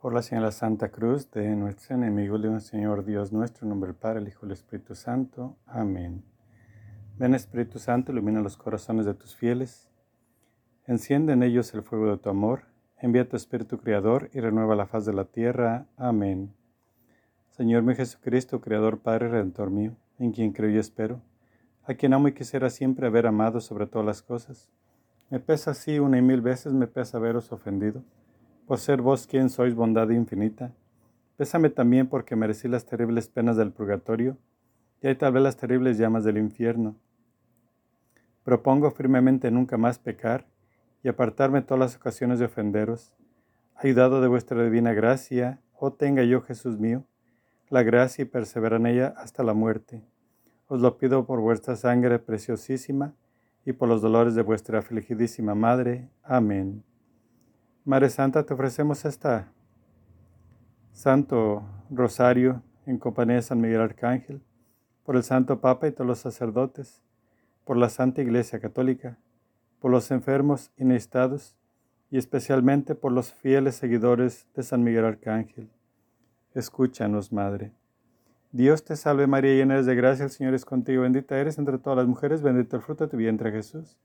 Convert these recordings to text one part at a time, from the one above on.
Por la señal de la Santa Cruz de nuestros enemigos, de un Señor Dios nuestro, en nombre del Padre, el Hijo y el Espíritu Santo. Amén. Ven Espíritu Santo, ilumina los corazones de tus fieles. Enciende en ellos el fuego de tu amor. Envía tu Espíritu Creador y renueva la faz de la tierra. Amén. Señor mi Jesucristo, Creador, Padre, Redentor mío, en quien creo y espero, a quien amo y quisiera siempre haber amado sobre todas las cosas. Me pesa así una y mil veces, me pesa haberos ofendido por ser vos quien sois bondad infinita. Pésame también porque merecí las terribles penas del purgatorio y hay tal vez las terribles llamas del infierno. Propongo firmemente nunca más pecar y apartarme todas las ocasiones de ofenderos. Ayudado de vuestra divina gracia, oh tenga yo, Jesús mío, la gracia y persevera en ella hasta la muerte. Os lo pido por vuestra sangre preciosísima y por los dolores de vuestra afligidísima Madre. Amén. Madre Santa, te ofrecemos esta Santo Rosario en compañía de San Miguel Arcángel, por el Santo Papa y todos los sacerdotes, por la Santa Iglesia Católica, por los enfermos y necesitados, y especialmente por los fieles seguidores de San Miguel Arcángel. Escúchanos, Madre. Dios te salve María, llena eres de gracia, el Señor es contigo, bendita eres entre todas las mujeres, bendito el fruto de tu vientre Jesús.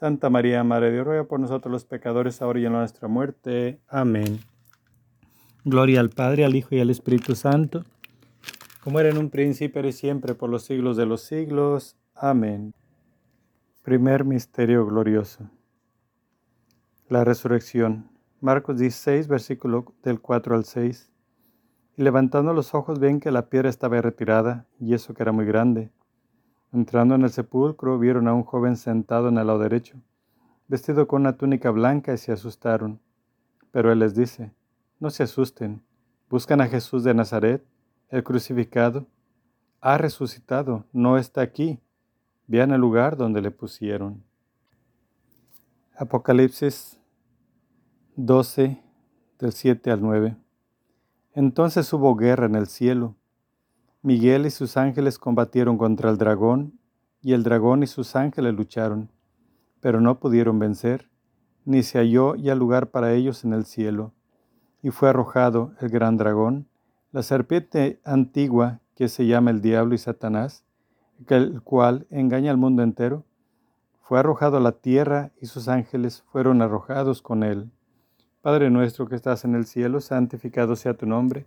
Santa María, Madre de Dios, ruega por nosotros los pecadores, ahora y en nuestra muerte. Amén. Gloria al Padre, al Hijo y al Espíritu Santo, como era en un principio y siempre, por los siglos de los siglos. Amén. Primer misterio glorioso. La resurrección. Marcos 16, versículo del 4 al 6. Y levantando los ojos ven que la piedra estaba retirada, y eso que era muy grande. Entrando en el sepulcro, vieron a un joven sentado en el lado derecho, vestido con una túnica blanca y se asustaron. Pero él les dice, no se asusten, buscan a Jesús de Nazaret, el crucificado. Ha resucitado, no está aquí. Vean el lugar donde le pusieron. Apocalipsis 12, del 7 al 9. Entonces hubo guerra en el cielo Miguel y sus ángeles combatieron contra el dragón, y el dragón y sus ángeles lucharon, pero no pudieron vencer, ni se halló ya lugar para ellos en el cielo. Y fue arrojado el gran dragón, la serpiente antigua que se llama el diablo y Satanás, el cual engaña al mundo entero, fue arrojado a la tierra y sus ángeles fueron arrojados con él. Padre nuestro que estás en el cielo, santificado sea tu nombre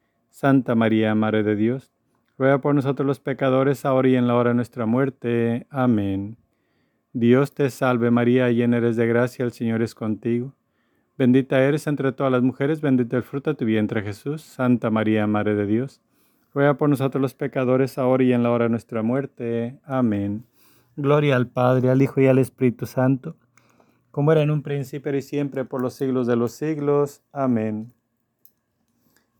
Santa María, Madre de Dios, ruega por nosotros los pecadores, ahora y en la hora de nuestra muerte. Amén. Dios te salve María, llena eres de gracia, el Señor es contigo. Bendita eres entre todas las mujeres, bendito el fruto de tu vientre Jesús. Santa María, Madre de Dios ruega por nosotros los pecadores, ahora y en la hora de nuestra muerte. Amén. Gloria al Padre, al Hijo y al Espíritu Santo, como era en un principio y siempre, por los siglos de los siglos. Amén.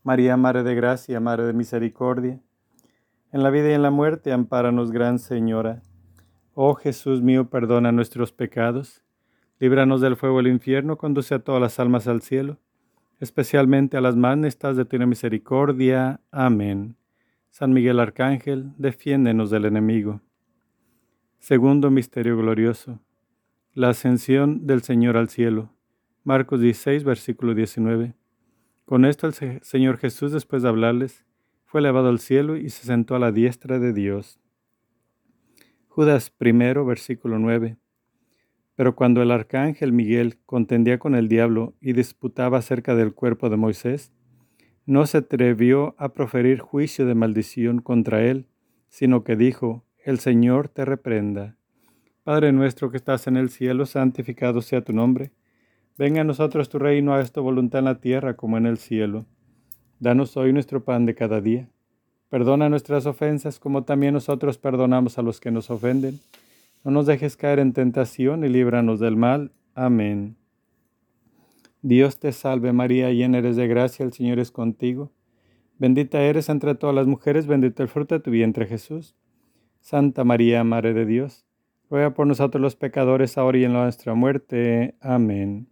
María, Madre de Gracia, Madre de Misericordia, en la vida y en la muerte, ampáranos, Gran Señora. Oh Jesús mío, perdona nuestros pecados, líbranos del fuego del infierno, conduce a todas las almas al cielo, especialmente a las más necesitadas de tu misericordia. Amén. San Miguel Arcángel, defiéndenos del enemigo. Segundo misterio glorioso. La ascensión del Señor al cielo. Marcos 16, versículo 19. Con esto el Señor Jesús, después de hablarles, fue elevado al cielo y se sentó a la diestra de Dios. Judas primero, versículo 9. Pero cuando el arcángel Miguel contendía con el diablo y disputaba acerca del cuerpo de Moisés, no se atrevió a proferir juicio de maldición contra él, sino que dijo, El Señor te reprenda. Padre nuestro que estás en el cielo, santificado sea tu nombre. Venga a nosotros tu reino, a tu voluntad en la tierra como en el cielo. Danos hoy nuestro pan de cada día. Perdona nuestras ofensas como también nosotros perdonamos a los que nos ofenden. No nos dejes caer en tentación y líbranos del mal. Amén. Dios te salve María, llena eres de gracia, el Señor es contigo. Bendita eres entre todas las mujeres, bendito el fruto de tu vientre Jesús. Santa María, Madre de Dios, ruega por nosotros los pecadores, ahora y en nuestra muerte. Amén.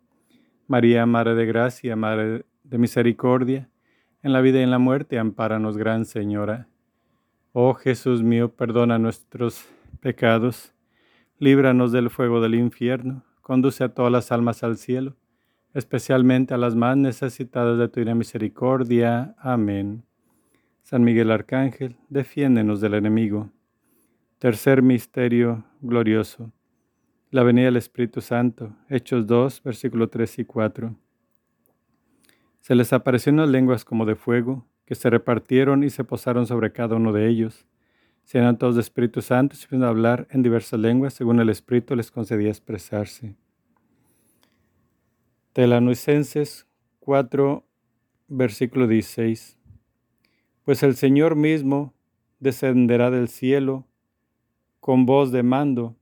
María, Madre de Gracia, Madre de Misericordia, en la vida y en la muerte, ampáranos, Gran Señora. Oh Jesús mío, perdona nuestros pecados líbranos del fuego del infierno, conduce a todas las almas al cielo, especialmente a las más necesitadas de tu misericordia. Amén. San Miguel Arcángel, defiéndenos del enemigo. Tercer misterio glorioso. La venida del Espíritu Santo. Hechos 2, versículos 3 y 4. Se les apareció unas lenguas como de fuego, que se repartieron y se posaron sobre cada uno de ellos. Se eran todos de Espíritu Santo y se a hablar en diversas lenguas, según el Espíritu les concedía expresarse. Telanuicenses 4, versículo 16. Pues el Señor mismo descenderá del cielo con voz de mando,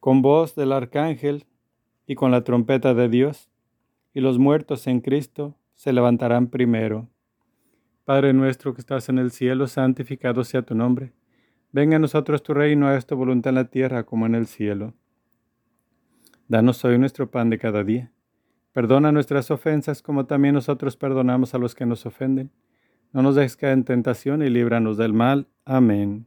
con voz del arcángel y con la trompeta de Dios, y los muertos en Cristo se levantarán primero. Padre nuestro que estás en el cielo, santificado sea tu nombre. Venga a nosotros tu reino, a tu voluntad en la tierra como en el cielo. Danos hoy nuestro pan de cada día. Perdona nuestras ofensas como también nosotros perdonamos a los que nos ofenden. No nos dejes caer en tentación y líbranos del mal. Amén.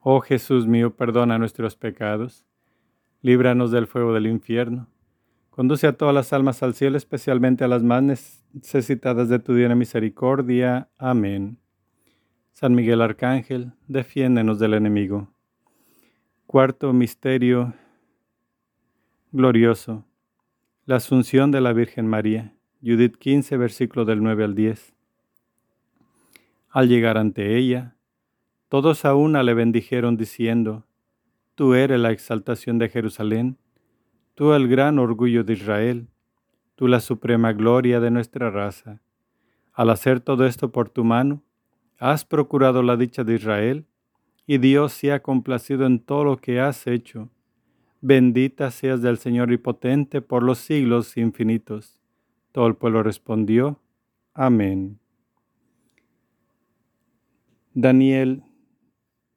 Oh Jesús mío, perdona nuestros pecados, líbranos del fuego del infierno, conduce a todas las almas al cielo, especialmente a las más necesitadas de tu divina misericordia. Amén. San Miguel Arcángel, defiéndenos del enemigo. Cuarto misterio glorioso. La Asunción de la Virgen María. Judith 15, versículo del 9 al 10. Al llegar ante ella, todos a una le bendijeron diciendo, Tú eres la exaltación de Jerusalén, tú el gran orgullo de Israel, tú la suprema gloria de nuestra raza. Al hacer todo esto por tu mano, has procurado la dicha de Israel, y Dios se ha complacido en todo lo que has hecho. Bendita seas del Señor y potente por los siglos infinitos. Todo el pueblo respondió, Amén. Daniel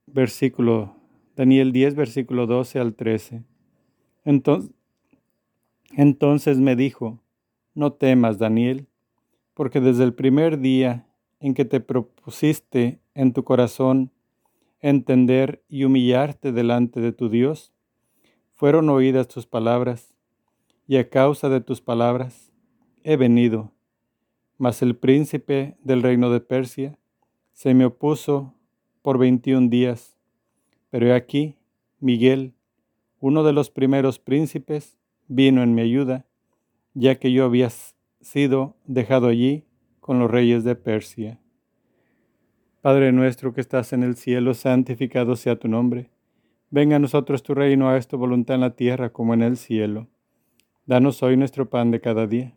versículo, Daniel 10, versículo 12 al 13. Entonces, entonces me dijo, no temas, Daniel, porque desde el primer día en que te propusiste en tu corazón entender y humillarte delante de tu Dios, fueron oídas tus palabras, y a causa de tus palabras he venido. Mas el príncipe del reino de Persia se me opuso por veintiún días. Pero he aquí, Miguel, uno de los primeros príncipes, vino en mi ayuda, ya que yo había sido dejado allí con los reyes de Persia. Padre nuestro que estás en el cielo, santificado sea tu nombre. Venga a nosotros tu reino, a tu voluntad en la tierra como en el cielo. Danos hoy nuestro pan de cada día.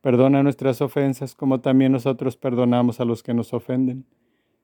Perdona nuestras ofensas como también nosotros perdonamos a los que nos ofenden.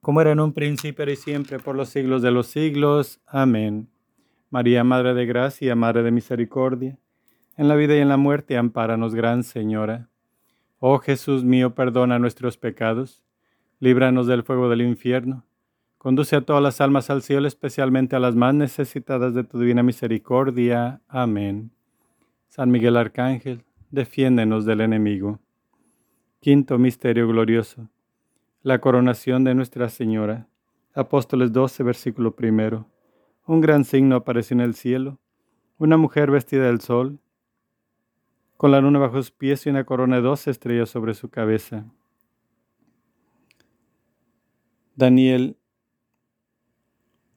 como era en un principio y siempre por los siglos de los siglos. Amén. María, Madre de Gracia, Madre de Misericordia, en la vida y en la muerte, ampáranos, Gran Señora. Oh Jesús mío, perdona nuestros pecados, líbranos del fuego del infierno, conduce a todas las almas al cielo, especialmente a las más necesitadas de tu divina misericordia. Amén. San Miguel Arcángel, defiéndenos del enemigo. Quinto Misterio Glorioso la coronación de Nuestra Señora. Apóstoles 12, versículo primero. Un gran signo apareció en el cielo, una mujer vestida del sol, con la luna bajo sus pies y una corona de dos estrellas sobre su cabeza. Daniel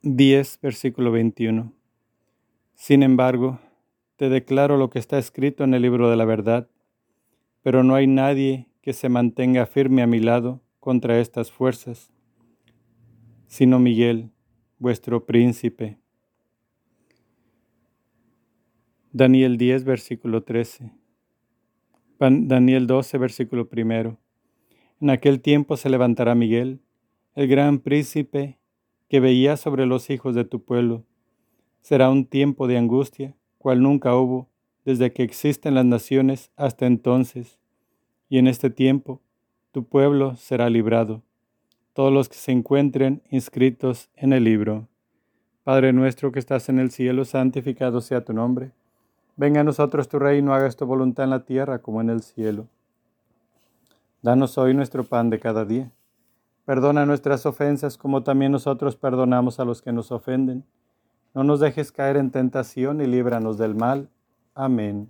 10, versículo 21. Sin embargo, te declaro lo que está escrito en el libro de la verdad, pero no hay nadie que se mantenga firme a mi lado contra estas fuerzas, sino Miguel, vuestro príncipe. Daniel 10, versículo 13. Daniel 12, versículo primero. En aquel tiempo se levantará Miguel, el gran príncipe que veía sobre los hijos de tu pueblo. Será un tiempo de angustia, cual nunca hubo desde que existen las naciones hasta entonces y en este tiempo tu pueblo será librado, todos los que se encuentren inscritos en el libro. Padre nuestro que estás en el cielo, santificado sea tu nombre. Venga a nosotros tu reino, hagas tu voluntad en la tierra como en el cielo. Danos hoy nuestro pan de cada día. Perdona nuestras ofensas como también nosotros perdonamos a los que nos ofenden. No nos dejes caer en tentación y líbranos del mal. Amén.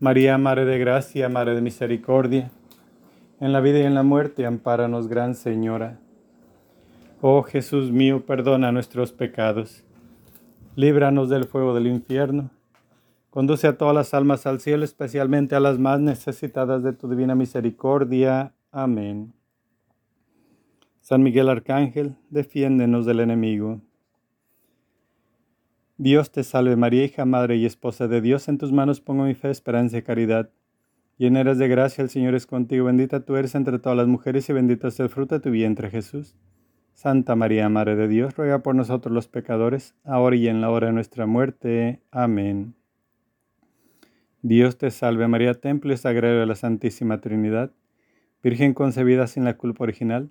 María, Madre de Gracia, Madre de Misericordia, en la vida y en la muerte, ampáranos, Gran Señora. Oh Jesús mío, perdona nuestros pecados, líbranos del fuego del infierno Conduce a todas las almas al cielo, especialmente a las más necesitadas de tu divina misericordia. Amén. San Miguel Arcángel, defiéndenos del enemigo. Dios te salve María, hija, madre y esposa de Dios, en tus manos pongo mi fe, esperanza y caridad. Llena de gracia, el Señor es contigo, bendita tú eres entre todas las mujeres y bendito es el fruto de tu vientre Jesús. Santa María, Madre de Dios, ruega por nosotros los pecadores, ahora y en la hora de nuestra muerte. Amén. Dios te salve María, templo y sagrario de la Santísima Trinidad, Virgen concebida sin la culpa original.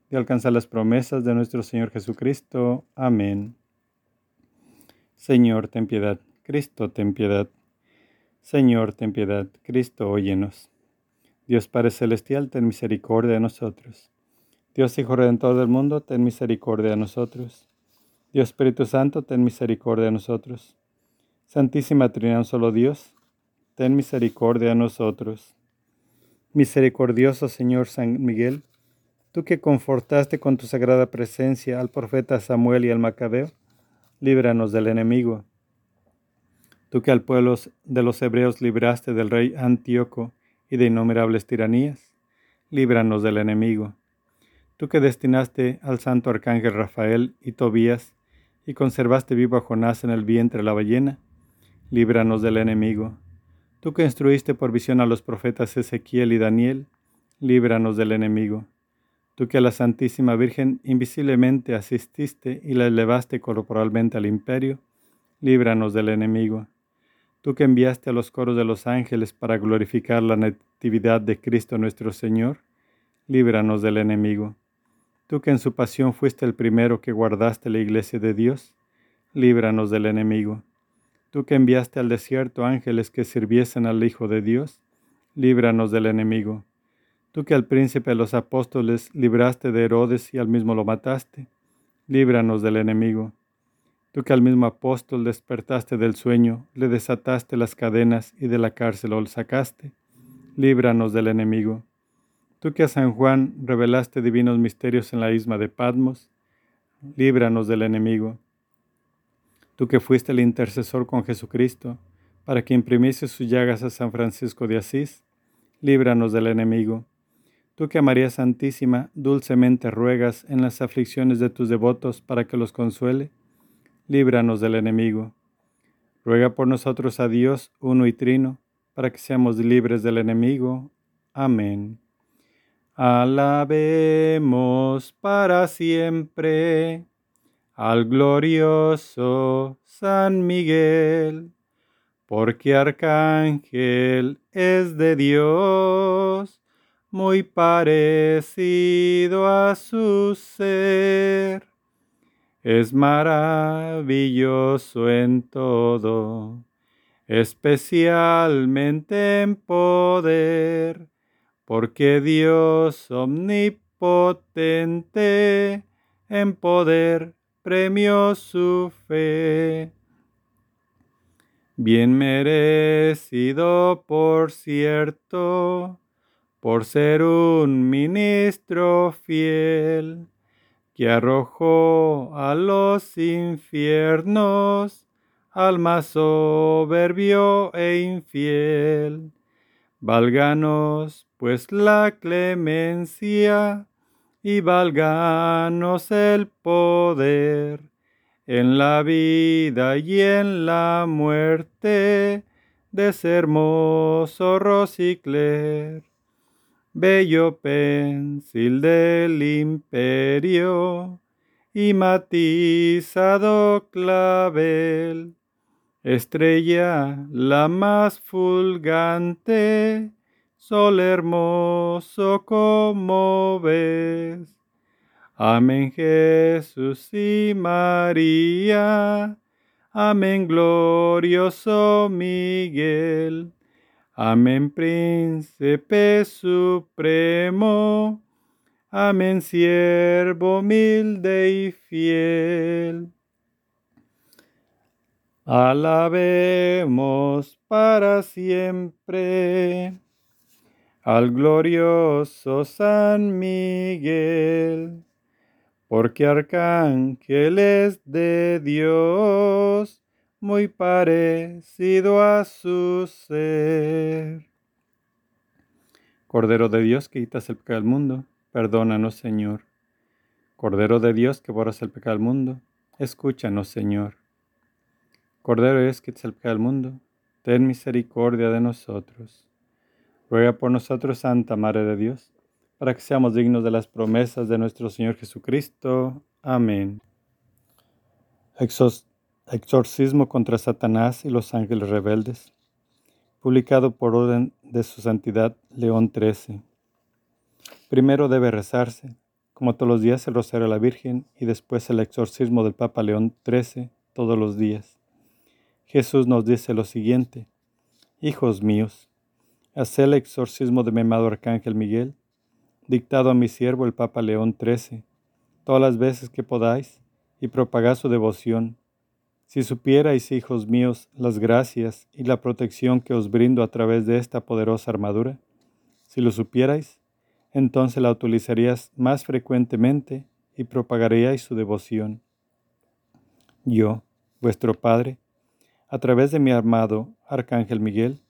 de alcanzar las promesas de nuestro Señor Jesucristo. Amén. Señor, ten piedad. Cristo, ten piedad. Señor, ten piedad. Cristo, óyenos. Dios Padre Celestial, ten misericordia de nosotros. Dios Hijo Redentor del mundo, ten misericordia de nosotros. Dios Espíritu Santo, ten misericordia de nosotros. Santísima Trinidad, solo Dios, ten misericordia de nosotros. Misericordioso Señor San Miguel, tú que confortaste con tu sagrada presencia al profeta Samuel y al Macabeo, líbranos del enemigo. Tú que al pueblo de los hebreos libraste del rey Antíoco y de innumerables tiranías, líbranos del enemigo. Tú que destinaste al santo arcángel Rafael y Tobías y conservaste vivo a Jonás en el vientre de la ballena, líbranos del enemigo. Tú que instruiste por visión a los profetas Ezequiel y Daniel, líbranos del enemigo. Tú que a la Santísima Virgen invisiblemente asististe y la elevaste corporalmente al imperio, líbranos del enemigo. Tú que enviaste a los coros de los ángeles para glorificar la natividad de Cristo nuestro Señor, líbranos del enemigo. Tú que en su pasión fuiste el primero que guardaste la iglesia de Dios, líbranos del enemigo. Tú que enviaste al desierto ángeles que sirviesen al Hijo de Dios, líbranos del enemigo. Tú que al príncipe de los apóstoles libraste de Herodes y al mismo lo mataste, líbranos del enemigo. Tú que al mismo apóstol despertaste del sueño, le desataste las cadenas y de la cárcel lo sacaste, líbranos del enemigo. Tú que a San Juan revelaste divinos misterios en la isma de Patmos, líbranos del enemigo. Tú que fuiste el intercesor con Jesucristo, para que imprimiese sus llagas a San Francisco de Asís, líbranos del enemigo. Tú que a María Santísima dulcemente ruegas en las aflicciones de tus devotos para que los consuele, líbranos del enemigo. Ruega por nosotros a Dios, uno y trino, para que seamos libres del enemigo. Amén. Alabemos para siempre al glorioso San Miguel, porque arcángel es de Dios, muy parecido a su ser. Es maravilloso en todo, especialmente en poder, porque Dios omnipotente en poder premio su fe. Bien merecido, por cierto, por ser un ministro fiel, que arrojó a los infiernos al más soberbio e infiel. Válganos pues la clemencia y válganos el poder en la vida y en la muerte de ese hermoso Rosicler, bello pensil del imperio y matizado clavel, estrella la más fulgante sol hermoso como ves. Amén Jesús y María. Amén glorioso Miguel. Amén príncipe supremo. Amén siervo humilde y fiel. Alabemos para siempre al glorioso San Miguel, porque arcángel es de Dios, muy parecido a su ser. Cordero de Dios que quitas el pecado del mundo, perdónanos Señor. Cordero de Dios que borras el pecado del mundo, escúchanos Señor. Cordero de Dios que quitas el pecado del mundo, ten misericordia de nosotros. Ruega por nosotros, Santa Madre de Dios, para que seamos dignos de las promesas de nuestro Señor Jesucristo. Amén. Exorcismo contra Satanás y los ángeles rebeldes. Publicado por orden de su Santidad León XIII. Primero debe rezarse, como todos los días, el Rosario a la Virgen y después el exorcismo del Papa León XIII todos los días. Jesús nos dice lo siguiente, Hijos míos, Haced el exorcismo de mi amado Arcángel Miguel, dictado a mi siervo el Papa León XIII, todas las veces que podáis, y propagad su devoción. Si supierais, hijos míos, las gracias y la protección que os brindo a través de esta poderosa armadura, si lo supierais, entonces la utilizarías más frecuentemente y propagaríais su devoción. Yo, vuestro Padre, a través de mi armado Arcángel Miguel,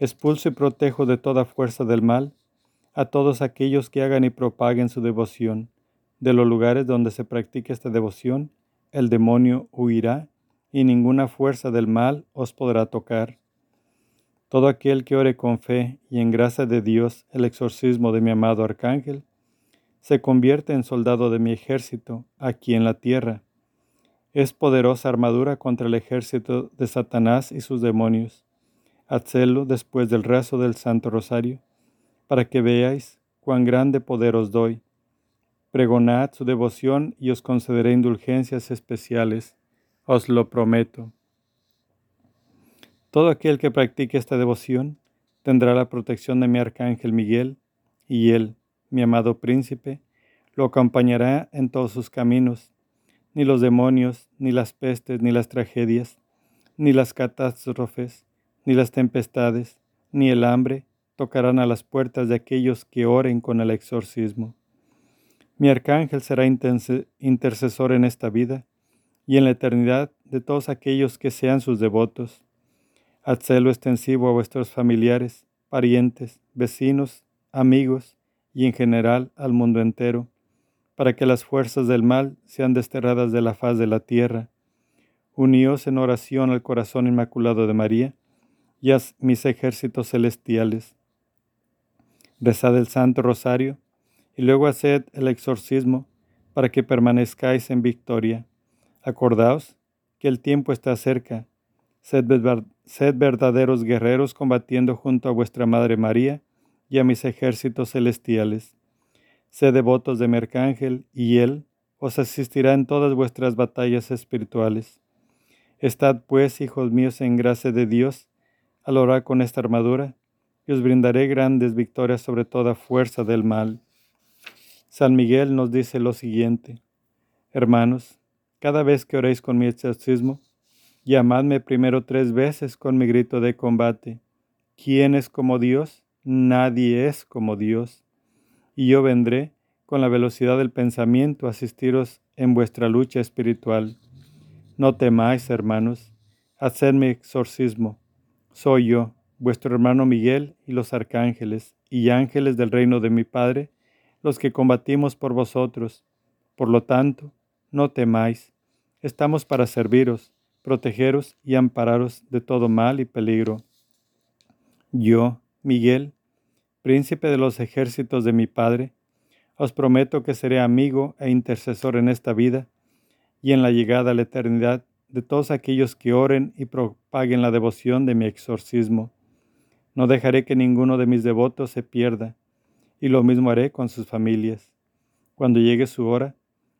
expulso y protejo de toda fuerza del mal a todos aquellos que hagan y propaguen su devoción. De los lugares donde se practique esta devoción, el demonio huirá y ninguna fuerza del mal os podrá tocar. Todo aquel que ore con fe y en gracia de Dios el exorcismo de mi amado Arcángel, se convierte en soldado de mi ejército aquí en la tierra. Es poderosa armadura contra el ejército de Satanás y sus demonios. Hacedlo después del rezo del Santo Rosario, para que veáis cuán grande poder os doy. Pregonad su devoción y os concederé indulgencias especiales os lo prometo. Todo aquel que practique esta devoción tendrá la protección de mi arcángel Miguel, y él, mi amado príncipe, lo acompañará en todos sus caminos. Ni los demonios, ni las pestes, ni las tragedias, ni las catástrofes, ni las tempestades, ni el hambre tocarán a las puertas de aquellos que oren con el exorcismo. Mi arcángel será intercesor en esta vida y en la eternidad de todos aquellos que sean sus devotos. Hadzelo extensivo a vuestros familiares, parientes, vecinos, amigos y en general al mundo entero, para que las fuerzas del mal sean desterradas de la faz de la tierra. Uníos en oración al corazón inmaculado de María y a mis ejércitos celestiales. Rezad el Santo Rosario y luego haced el exorcismo para que permanezcáis en victoria. Acordaos que el tiempo está cerca. Sed, verdaderos guerreros combatiendo junto a vuestra Madre María y a mis ejércitos celestiales. Sed devotos de mi arcángel y él os asistirá en todas vuestras batallas espirituales. Estad pues, hijos míos, en gracia de Dios, al orar con esta armadura, y os brindaré grandes victorias sobre toda fuerza del mal. San Miguel nos dice lo siguiente, Hermanos, cada vez que oréis con mi exorcismo, llamadme primero tres veces con mi grito de combate. ¿Quién es como Dios? Nadie es como Dios. Y yo vendré con la velocidad del pensamiento a asistiros en vuestra lucha espiritual. No temáis, hermanos, haced mi exorcismo. Soy yo, vuestro hermano Miguel y los arcángeles y ángeles del reino de mi Padre, los que combatimos por vosotros. Por lo tanto, no temáis, estamos para serviros, protegeros y ampararos de todo mal y peligro. Yo, Miguel, príncipe de los ejércitos de mi Padre, os prometo que seré amigo e intercesor en esta vida y en la llegada a la eternidad de todos aquellos que oren y propaguen la devoción de mi exorcismo. No dejaré que ninguno de mis devotos se pierda, y lo mismo haré con sus familias. Cuando llegue su hora,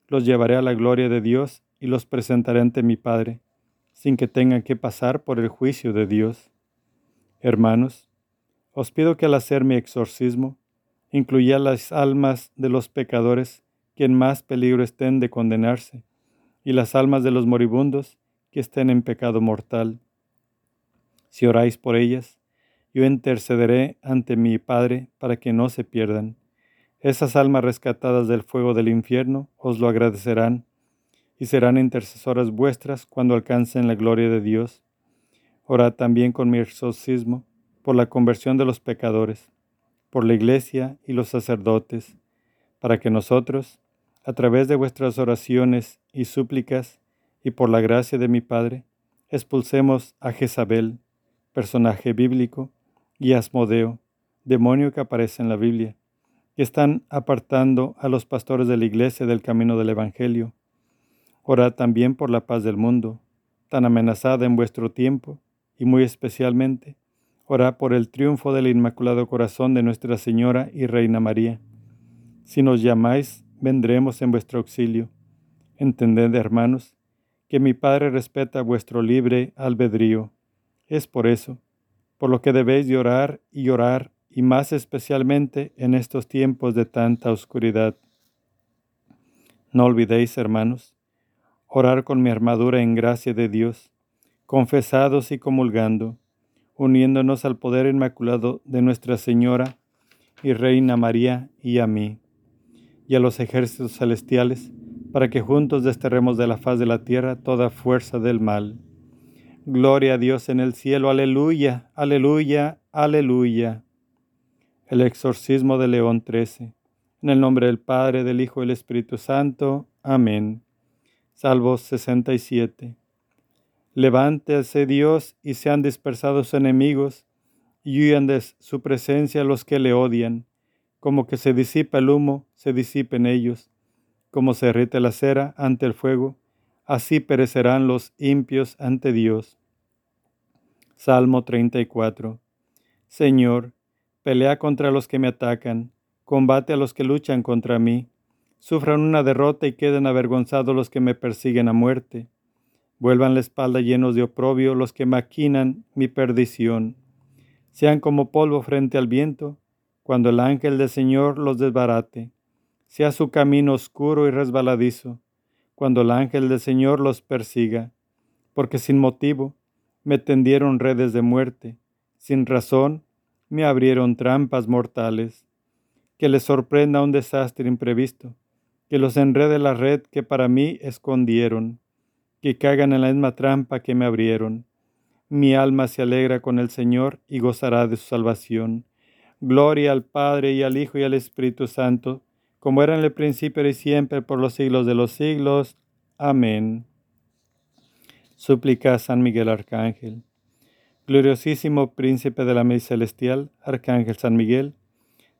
los llevaré a la gloria de Dios y los presentaré ante mi Padre, sin que tengan que pasar por el juicio de Dios. Hermanos, os pido que al hacer mi exorcismo, incluya las almas de los pecadores que en más peligro estén de condenarse, y las almas de los moribundos que estén en pecado mortal. Si oráis por ellas, yo intercederé ante mi Padre para que no se pierdan esas almas rescatadas del fuego del infierno os lo agradecerán y serán intercesoras vuestras cuando alcancen la gloria de Dios. Orad también con mi exorcismo por la conversión de los pecadores, por la iglesia y los sacerdotes, para que nosotros, a través de vuestras oraciones y súplicas, y por la gracia de mi Padre, expulsemos a Jezabel, personaje bíblico, y a Asmodeo, demonio que aparece en la Biblia están apartando a los pastores de la iglesia del camino del Evangelio. Orad también por la paz del mundo, tan amenazada en vuestro tiempo, y muy especialmente, orad por el triunfo del Inmaculado Corazón de Nuestra Señora y Reina María. Si nos llamáis, vendremos en vuestro auxilio. Entended, hermanos, que mi Padre respeta vuestro libre albedrío. Es por eso, por lo que debéis llorar y llorar y más especialmente en estos tiempos de tanta oscuridad. No olvidéis, hermanos, orar con mi armadura en gracia de Dios, confesados y comulgando, uniéndonos al poder inmaculado de Nuestra Señora y Reina María y a mí, y a los ejércitos celestiales, para que juntos desterremos de la faz de la tierra toda fuerza del mal. Gloria a Dios en el cielo, aleluya, aleluya, aleluya. El exorcismo de León XIII. En el nombre del Padre, del Hijo y del Espíritu Santo. Amén. Salvo 67. Levántese Dios y sean dispersados enemigos, y huyan de su presencia los que le odian. Como que se disipa el humo, se disipen ellos. Como se derrite la cera ante el fuego, así perecerán los impios ante Dios. Salmo 34. Señor, pelea contra los que me atacan, combate a los que luchan contra mí. Sufran una derrota y queden avergonzados los que me persiguen a muerte. Vuelvan la espalda llenos de oprobio los que maquinan mi perdición. Sean como polvo frente al viento, cuando el ángel del Señor los desbarate. Sea su camino oscuro y resbaladizo, cuando el ángel del Señor los persiga, porque sin motivo me tendieron redes de muerte, sin razón me abrieron trampas mortales. Que les sorprenda un desastre imprevisto, que los enrede la red que para mí escondieron, que caigan en la misma trampa que me abrieron. Mi alma se alegra con el Señor y gozará de su salvación. Gloria al Padre y al Hijo y al Espíritu Santo, como era en el principio y siempre por los siglos de los siglos. Amén. Súplica San Miguel Arcángel. Gloriosísimo Príncipe de la Mesa Celestial, Arcángel San Miguel,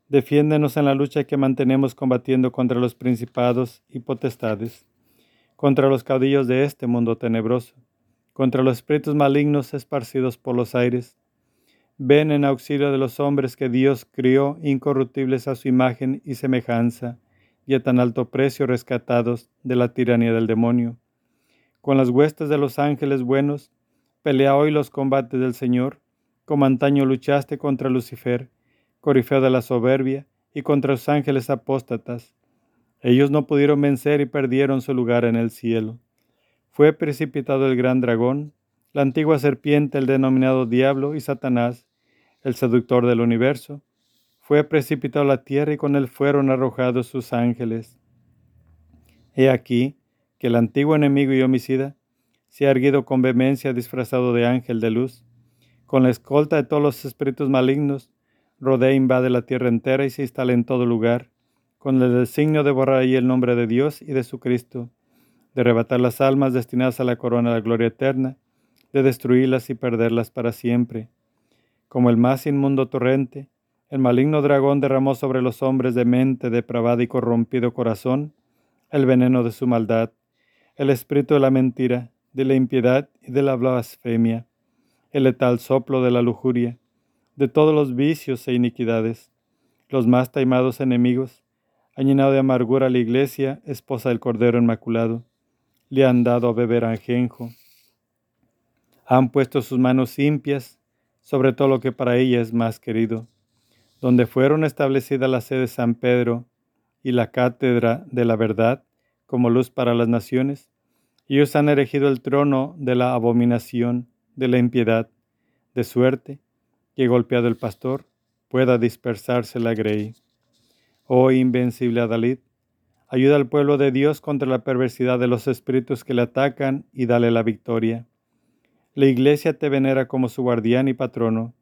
defiéndenos en la lucha que mantenemos combatiendo contra los principados y potestades, contra los caudillos de este mundo tenebroso, contra los espíritus malignos esparcidos por los aires. Ven en auxilio de los hombres que Dios crió incorruptibles a su imagen y semejanza, y a tan alto precio rescatados de la tiranía del demonio con las huestes de los ángeles buenos, pelea hoy los combates del Señor, como antaño luchaste contra Lucifer, corifeo de la soberbia, y contra los ángeles apóstatas. Ellos no pudieron vencer y perdieron su lugar en el cielo. Fue precipitado el gran dragón, la antigua serpiente, el denominado diablo y Satanás, el seductor del universo. Fue precipitado la tierra y con él fueron arrojados sus ángeles. He aquí, que el antiguo enemigo y homicida se ha erguido con vehemencia disfrazado de ángel de luz, con la escolta de todos los espíritus malignos, rodea e invade la tierra entera y se instala en todo lugar, con el designio de borrar ahí el nombre de Dios y de su Cristo, de arrebatar las almas destinadas a la corona de la gloria eterna, de destruirlas y perderlas para siempre. Como el más inmundo torrente, el maligno dragón derramó sobre los hombres de mente depravada y corrompido corazón el veneno de su maldad, el espíritu de la mentira, de la impiedad y de la blasfemia, el letal soplo de la lujuria, de todos los vicios e iniquidades, los más taimados enemigos, han llenado de amargura a la iglesia, esposa del Cordero Inmaculado, le han dado a beber ajenjo, han puesto sus manos impias sobre todo lo que para ella es más querido, donde fueron establecidas la sede de San Pedro y la cátedra de la verdad, como luz para las naciones. Ellos han erigido el trono de la abominación, de la impiedad, de suerte que golpeado el pastor pueda dispersarse la grey. Oh invencible Adalid, ayuda al pueblo de Dios contra la perversidad de los espíritus que le atacan y dale la victoria. La iglesia te venera como su guardián y patrono,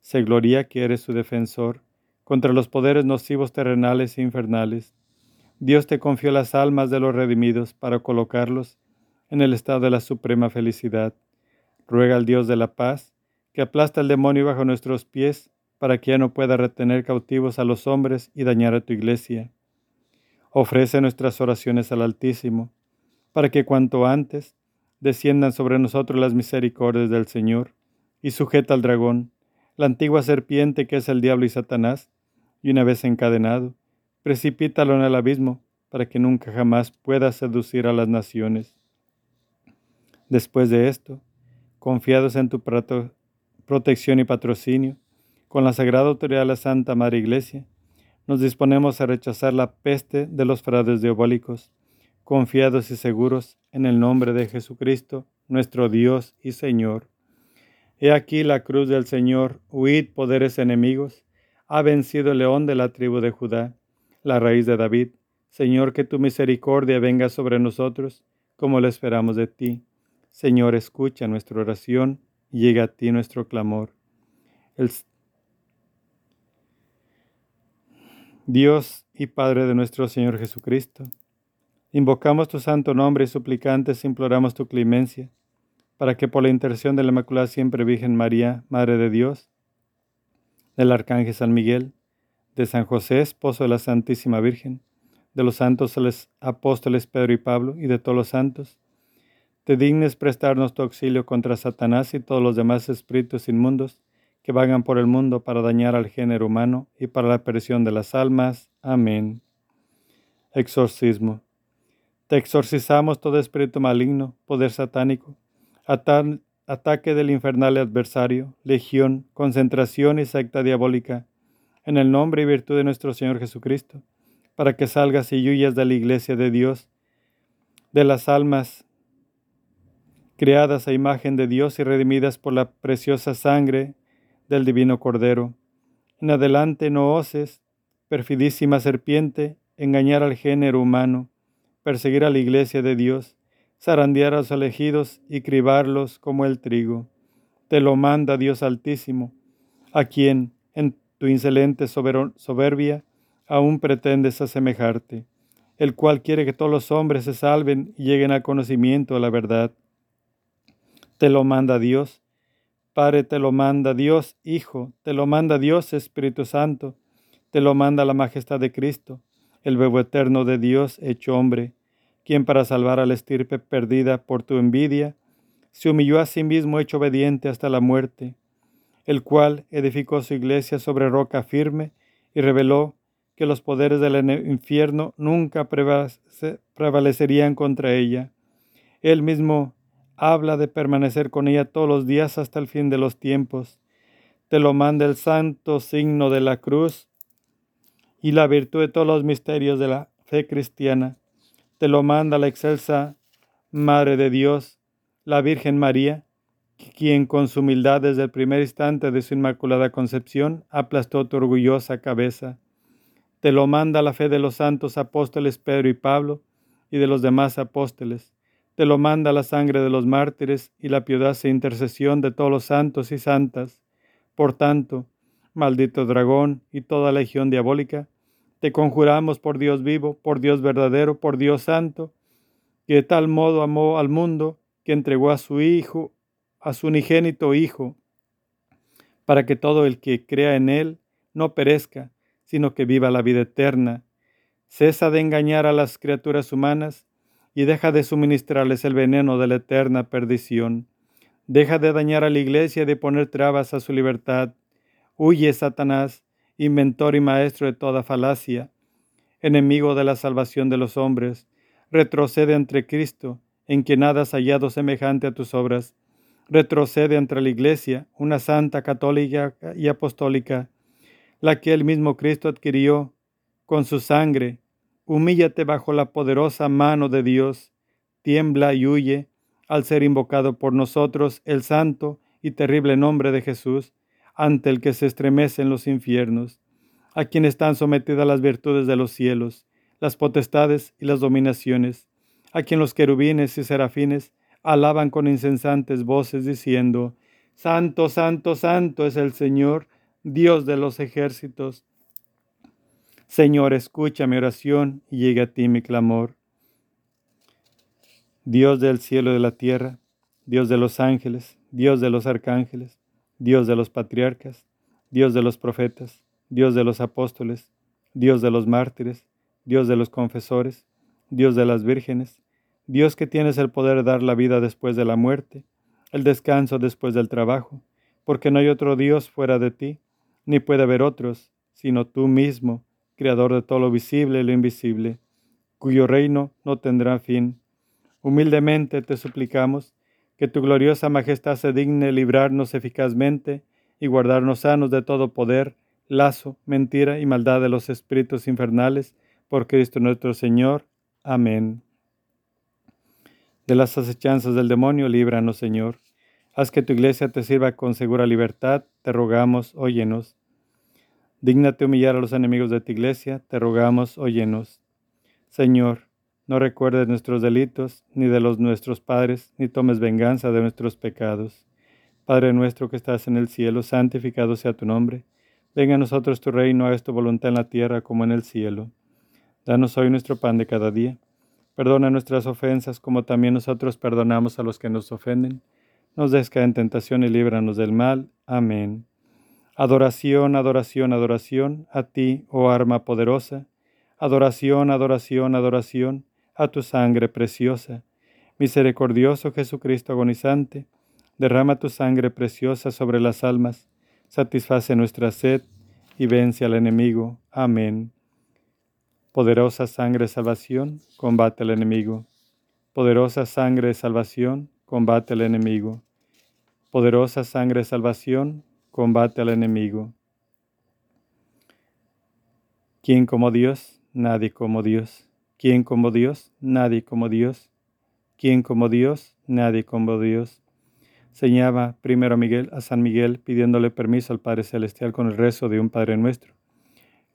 se gloria que eres su defensor contra los poderes nocivos terrenales e infernales Dios te confió las almas de los redimidos para colocarlos en el estado de la suprema felicidad. Ruega al Dios de la paz que aplasta el demonio bajo nuestros pies para que ya no pueda retener cautivos a los hombres y dañar a tu iglesia. Ofrece nuestras oraciones al Altísimo, para que cuanto antes desciendan sobre nosotros las misericordias del Señor, y sujeta al dragón, la antigua serpiente que es el diablo y Satanás, y una vez encadenado, precipítalo en el abismo, para que nunca jamás pueda seducir a las naciones. Después de esto, confiados en tu protección y patrocinio, con la sagrada autoridad de la Santa Madre Iglesia, nos disponemos a rechazar la peste de los fraudes diabólicos, confiados y seguros en el nombre de Jesucristo, nuestro Dios y Señor. He aquí la cruz del Señor, huid poderes enemigos, ha vencido el león de la tribu de Judá, la raíz de David. Señor, que tu misericordia venga sobre nosotros, como lo esperamos de ti. Señor, escucha nuestra oración y llega a ti nuestro clamor. Dios y Padre de nuestro Señor Jesucristo, invocamos tu santo nombre y suplicantes imploramos tu clemencia para que por la intercesión de la Inmaculada Siempre Virgen María, Madre de Dios, del Arcángel San Miguel, de San José, esposo de la Santísima Virgen, de los santos apóstoles Pedro y Pablo y de todos los santos, te dignes prestarnos tu auxilio contra Satanás y todos los demás espíritus inmundos que vagan por el mundo para dañar al género humano y para la perdición de las almas. Amén. Exorcismo. Te exorcizamos todo espíritu maligno, poder satánico, ataque del infernal adversario, legión, concentración y secta diabólica, en el nombre y virtud de nuestro Señor Jesucristo, para que salgas y huyas de la iglesia de Dios, de las almas creadas a imagen de Dios y redimidas por la preciosa sangre del divino Cordero. En adelante no oses, perfidísima serpiente, engañar al género humano, perseguir a la iglesia de Dios, zarandear a los elegidos y cribarlos como el trigo. Te lo manda Dios Altísimo, a quien, en tu insolente soberbia, aún pretendes asemejarte, el cual quiere que todos los hombres se salven y lleguen al conocimiento de la verdad. Te lo manda Dios, Padre, te lo manda Dios, Hijo, te lo manda Dios, Espíritu Santo, te lo manda la majestad de Cristo, el bebo eterno de Dios hecho hombre quien para salvar a la estirpe perdida por tu envidia, se humilló a sí mismo hecho obediente hasta la muerte, el cual edificó su iglesia sobre roca firme y reveló que los poderes del infierno nunca prevalecerían contra ella. Él mismo habla de permanecer con ella todos los días hasta el fin de los tiempos. Te lo manda el santo signo de la cruz y la virtud de todos los misterios de la fe cristiana te lo manda la excelsa Madre de Dios, la Virgen María, quien con su humildad desde el primer instante de su inmaculada concepción aplastó tu orgullosa cabeza. Te lo manda la fe de los santos apóstoles Pedro y Pablo y de los demás apóstoles. Te lo manda la sangre de los mártires y la piadosa intercesión de todos los santos y santas. Por tanto, maldito dragón y toda legión diabólica, te conjuramos por Dios vivo, por Dios verdadero, por Dios santo, que de tal modo amó al mundo que entregó a su Hijo, a su unigénito Hijo, para que todo el que crea en Él no perezca, sino que viva la vida eterna. Cesa de engañar a las criaturas humanas y deja de suministrarles el veneno de la eterna perdición. Deja de dañar a la iglesia y de poner trabas a su libertad. Huye, Satanás, inventor y maestro de toda falacia, enemigo de la salvación de los hombres, retrocede ante Cristo, en quien nada has hallado semejante a tus obras. Retrocede ante la Iglesia, una santa católica y apostólica, la que el mismo Cristo adquirió con su sangre. Humíllate bajo la poderosa mano de Dios, tiembla y huye al ser invocado por nosotros el santo y terrible nombre de Jesús, ante el que se estremecen los infiernos, a quien están sometidas las virtudes de los cielos, las potestades y las dominaciones, a quien los querubines y serafines alaban con incesantes voces diciendo, Santo, Santo, Santo es el Señor, Dios de los ejércitos. Señor, escucha mi oración y llegue a ti mi clamor. Dios del cielo y de la tierra, Dios de los ángeles, Dios de los arcángeles, Dios de los patriarcas, Dios de los profetas, Dios de los apóstoles, Dios de los mártires, Dios de los confesores, Dios de las vírgenes, Dios que tienes el poder de dar la vida después de la muerte, el descanso después del trabajo, porque no hay otro Dios fuera de ti, ni puede haber otros, sino tú mismo, creador de todo lo visible y lo invisible, cuyo reino no tendrá fin. Humildemente te suplicamos que tu gloriosa majestad se digne librarnos eficazmente y guardarnos sanos de todo poder, lazo, mentira y maldad de los espíritus infernales, por Cristo nuestro Señor. Amén. De las acechanzas del demonio, líbranos, Señor. Haz que tu iglesia te sirva con segura libertad, te rogamos, óyenos. Dígnate humillar a los enemigos de tu iglesia, te rogamos, óyenos. Señor, no recuerdes nuestros delitos, ni de los nuestros padres, ni tomes venganza de nuestros pecados. Padre nuestro que estás en el cielo, santificado sea tu nombre. Venga a nosotros tu reino, hagas tu voluntad en la tierra como en el cielo. Danos hoy nuestro pan de cada día. Perdona nuestras ofensas como también nosotros perdonamos a los que nos ofenden. Nos des en tentación y líbranos del mal. Amén. Adoración, adoración, adoración a ti, oh arma poderosa. Adoración, adoración, adoración a tu sangre preciosa. Misericordioso Jesucristo agonizante, derrama tu sangre preciosa sobre las almas, satisface nuestra sed y vence al enemigo. Amén. Poderosa sangre de salvación, combate al enemigo. Poderosa sangre de salvación, combate al enemigo. Poderosa sangre de salvación, combate al enemigo. ¿Quién como Dios? Nadie como Dios. ¿Quién como Dios? Nadie como Dios. ¿Quién como Dios? Nadie como Dios. Señaba primero a Miguel, a San Miguel, pidiéndole permiso al Padre Celestial con el rezo de un Padre Nuestro.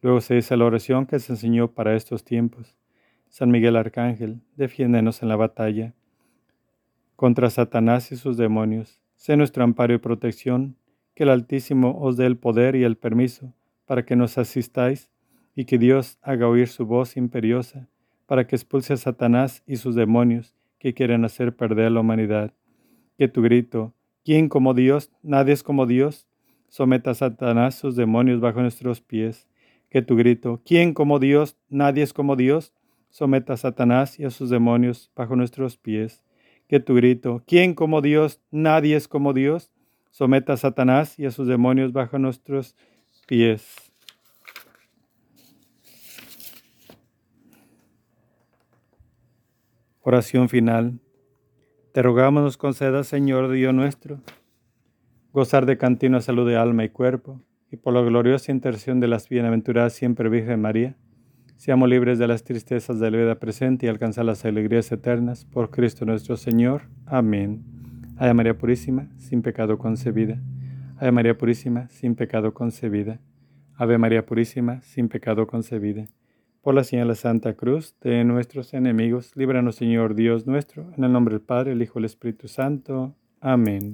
Luego se dice la oración que se enseñó para estos tiempos. San Miguel Arcángel, defiéndenos en la batalla contra Satanás y sus demonios. Sé nuestro amparo y protección que el Altísimo os dé el poder y el permiso para que nos asistáis y que Dios haga oír su voz imperiosa para que expulse a Satanás y sus demonios que quieren hacer perder a la humanidad. Que tu grito, ¿quién como Dios? Nadie es como Dios. Someta a Satanás sus demonios bajo nuestros pies. Que tu grito, ¿quién como Dios? Nadie es como Dios. Someta a Satanás y a sus demonios bajo nuestros pies. Que tu grito, ¿quién como Dios? Nadie es como Dios someta a Satanás y a sus demonios bajo nuestros pies. Oración final. Te rogamos nos conceda, Señor Dios nuestro, gozar de continua salud de alma y cuerpo, y por la gloriosa intercesión de las bienaventuradas siempre Virgen María, seamos libres de las tristezas de la vida presente y alcanzar las alegrías eternas por Cristo nuestro Señor. Amén. Ave María Purísima, sin pecado concebida. Ave María Purísima, sin pecado concebida. Ave María Purísima, sin pecado concebida. Por la señal de Santa Cruz de nuestros enemigos, líbranos Señor Dios nuestro, en el nombre del Padre, el Hijo y el Espíritu Santo. Amén.